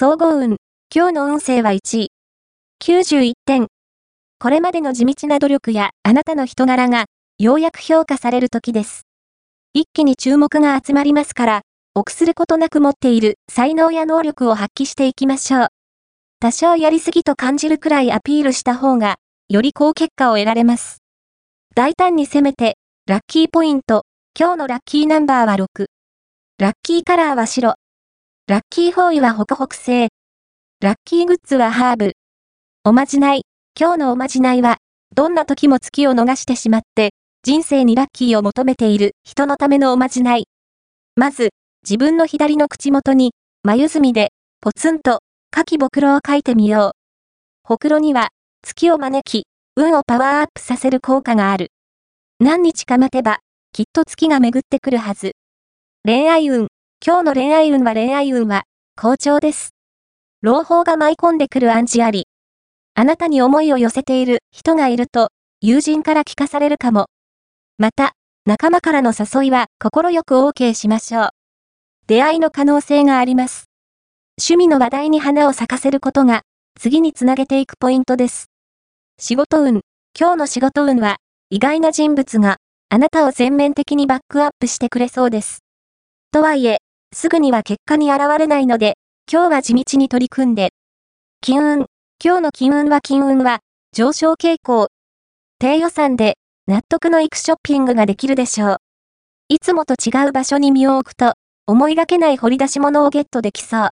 総合運。今日の運勢は1位。91点。これまでの地道な努力やあなたの人柄が、ようやく評価される時です。一気に注目が集まりますから、臆することなく持っている才能や能力を発揮していきましょう。多少やりすぎと感じるくらいアピールした方が、より高結果を得られます。大胆に攻めて、ラッキーポイント。今日のラッキーナンバーは6。ラッキーカラーは白。ラッキーフォーイはホクホク製。ラッキーグッズはハーブ。おまじない。今日のおまじないは、どんな時も月を逃してしまって、人生にラッキーを求めている人のためのおまじない。まず、自分の左の口元に、眉墨で、ポツンと、かきぼくろを書いてみよう。ほくろには、月を招き、運をパワーアップさせる効果がある。何日か待てば、きっと月が巡ってくるはず。恋愛運。今日の恋愛運は恋愛運は、好調です。朗報が舞い込んでくる暗示あり。あなたに思いを寄せている人がいると、友人から聞かされるかも。また、仲間からの誘いは心よく OK しましょう。出会いの可能性があります。趣味の話題に花を咲かせることが、次につなげていくポイントです。仕事運。今日の仕事運は、意外な人物が、あなたを全面的にバックアップしてくれそうです。とはいえ、すぐには結果に現れないので、今日は地道に取り組んで。金運。今日の金運は金運は、上昇傾向。低予算で、納得のいくショッピングができるでしょう。いつもと違う場所に身を置くと、思いがけない掘り出し物をゲットできそう。